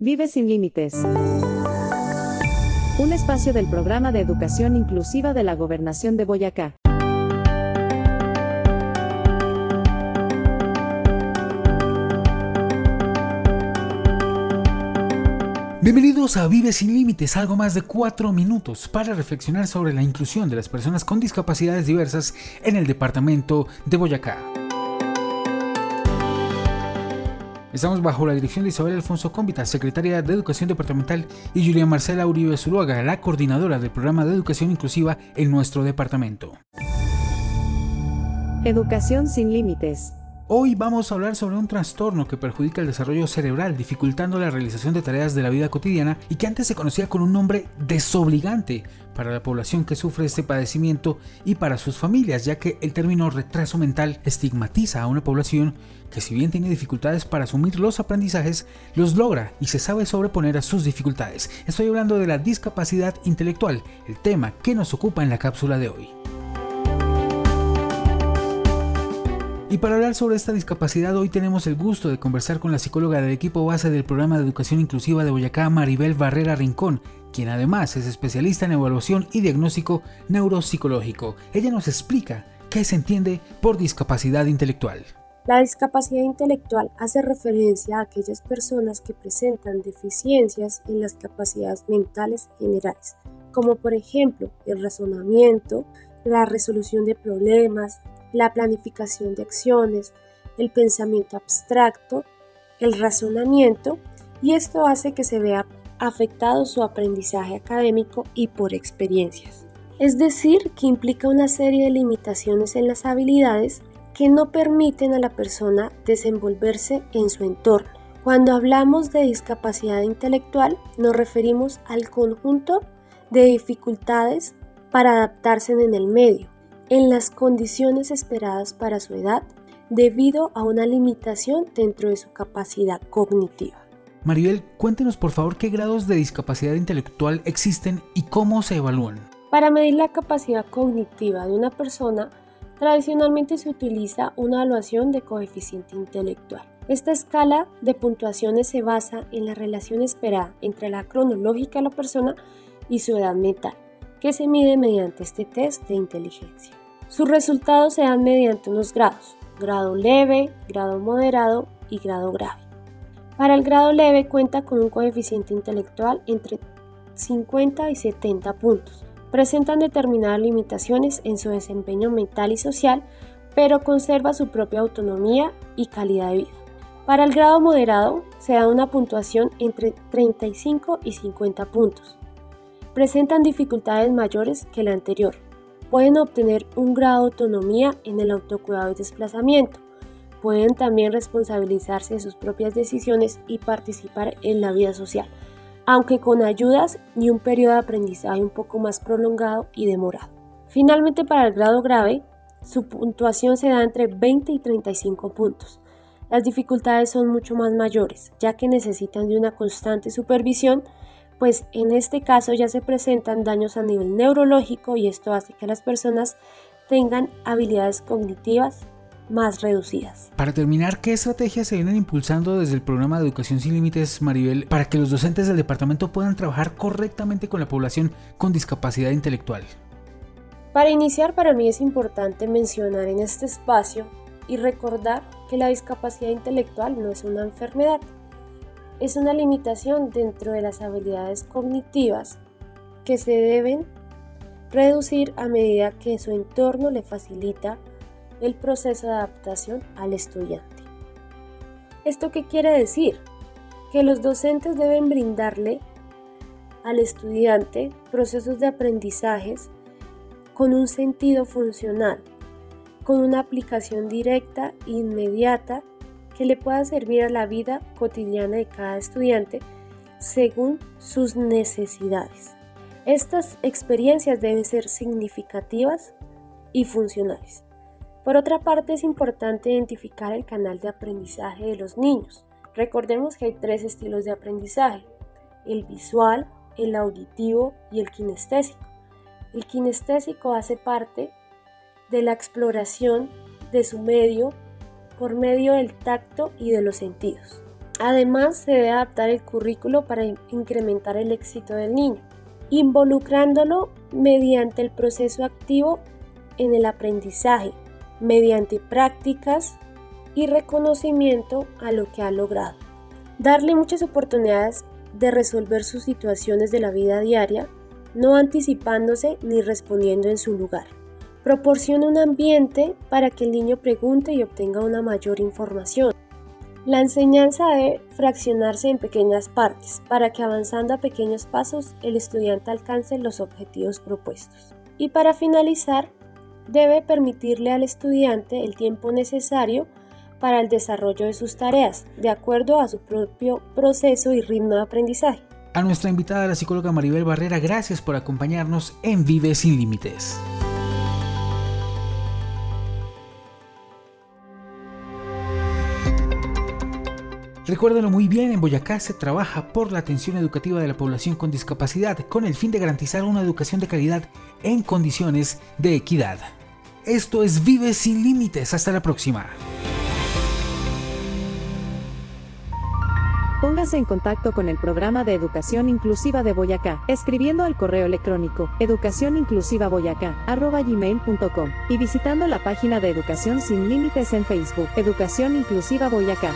Vive sin límites. Un espacio del programa de educación inclusiva de la Gobernación de Boyacá. Bienvenidos a Vive sin Límites, algo más de cuatro minutos para reflexionar sobre la inclusión de las personas con discapacidades diversas en el departamento de Boyacá. Estamos bajo la dirección de Isabel Alfonso Cómbita, secretaria de Educación Departamental, y Julia Marcela Uribe Zuluaga, la coordinadora del programa de educación inclusiva en nuestro departamento. Educación sin límites. Hoy vamos a hablar sobre un trastorno que perjudica el desarrollo cerebral, dificultando la realización de tareas de la vida cotidiana y que antes se conocía con un nombre desobligante para la población que sufre este padecimiento y para sus familias, ya que el término retraso mental estigmatiza a una población que si bien tiene dificultades para asumir los aprendizajes, los logra y se sabe sobreponer a sus dificultades. Estoy hablando de la discapacidad intelectual, el tema que nos ocupa en la cápsula de hoy. Y para hablar sobre esta discapacidad, hoy tenemos el gusto de conversar con la psicóloga del equipo base del programa de educación inclusiva de Boyacá, Maribel Barrera Rincón, quien además es especialista en evaluación y diagnóstico neuropsicológico. Ella nos explica qué se entiende por discapacidad intelectual. La discapacidad intelectual hace referencia a aquellas personas que presentan deficiencias en las capacidades mentales generales, como por ejemplo el razonamiento, la resolución de problemas, la planificación de acciones, el pensamiento abstracto, el razonamiento, y esto hace que se vea afectado su aprendizaje académico y por experiencias. Es decir, que implica una serie de limitaciones en las habilidades que no permiten a la persona desenvolverse en su entorno. Cuando hablamos de discapacidad intelectual nos referimos al conjunto de dificultades para adaptarse en el medio, en las condiciones esperadas para su edad debido a una limitación dentro de su capacidad cognitiva. Maribel, cuéntenos por favor qué grados de discapacidad intelectual existen y cómo se evalúan. Para medir la capacidad cognitiva de una persona, tradicionalmente se utiliza una evaluación de coeficiente intelectual. Esta escala de puntuaciones se basa en la relación esperada entre la cronológica de la persona y su edad mental, que se mide mediante este test de inteligencia. Sus resultados se dan mediante unos grados, grado leve, grado moderado y grado grave. Para el grado leve cuenta con un coeficiente intelectual entre 50 y 70 puntos. Presentan determinadas limitaciones en su desempeño mental y social, pero conserva su propia autonomía y calidad de vida. Para el grado moderado se da una puntuación entre 35 y 50 puntos. Presentan dificultades mayores que la anterior, pueden obtener un grado de autonomía en el autocuidado y desplazamiento. Pueden también responsabilizarse de sus propias decisiones y participar en la vida social, aunque con ayudas y un periodo de aprendizaje un poco más prolongado y demorado. Finalmente, para el grado grave, su puntuación se da entre 20 y 35 puntos. Las dificultades son mucho más mayores, ya que necesitan de una constante supervisión pues en este caso ya se presentan daños a nivel neurológico y esto hace que las personas tengan habilidades cognitivas más reducidas. Para terminar, ¿qué estrategias se vienen impulsando desde el programa de Educación Sin Límites, Maribel, para que los docentes del departamento puedan trabajar correctamente con la población con discapacidad intelectual? Para iniciar, para mí es importante mencionar en este espacio y recordar que la discapacidad intelectual no es una enfermedad, es una limitación dentro de las habilidades cognitivas que se deben reducir a medida que su entorno le facilita el proceso de adaptación al estudiante. ¿Esto qué quiere decir? Que los docentes deben brindarle al estudiante procesos de aprendizajes con un sentido funcional, con una aplicación directa e inmediata que le pueda servir a la vida cotidiana de cada estudiante según sus necesidades. Estas experiencias deben ser significativas y funcionales. Por otra parte, es importante identificar el canal de aprendizaje de los niños. Recordemos que hay tres estilos de aprendizaje, el visual, el auditivo y el kinestésico. El kinestésico hace parte de la exploración de su medio por medio del tacto y de los sentidos. Además, se debe adaptar el currículo para incrementar el éxito del niño, involucrándolo mediante el proceso activo en el aprendizaje, mediante prácticas y reconocimiento a lo que ha logrado. Darle muchas oportunidades de resolver sus situaciones de la vida diaria, no anticipándose ni respondiendo en su lugar. Proporciona un ambiente para que el niño pregunte y obtenga una mayor información. La enseñanza debe fraccionarse en pequeñas partes para que avanzando a pequeños pasos el estudiante alcance los objetivos propuestos. Y para finalizar, debe permitirle al estudiante el tiempo necesario para el desarrollo de sus tareas, de acuerdo a su propio proceso y ritmo de aprendizaje. A nuestra invitada, la psicóloga Maribel Barrera, gracias por acompañarnos en Vive sin Límites. Recuérdalo muy bien, en Boyacá se trabaja por la atención educativa de la población con discapacidad con el fin de garantizar una educación de calidad en condiciones de equidad. Esto es Vive sin Límites. Hasta la próxima. Póngase en contacto con el programa de educación inclusiva de Boyacá, escribiendo al correo electrónico educacioninclusivaboyacá.com y visitando la página de Educación Sin Límites en Facebook, Educación Inclusiva Boyacá.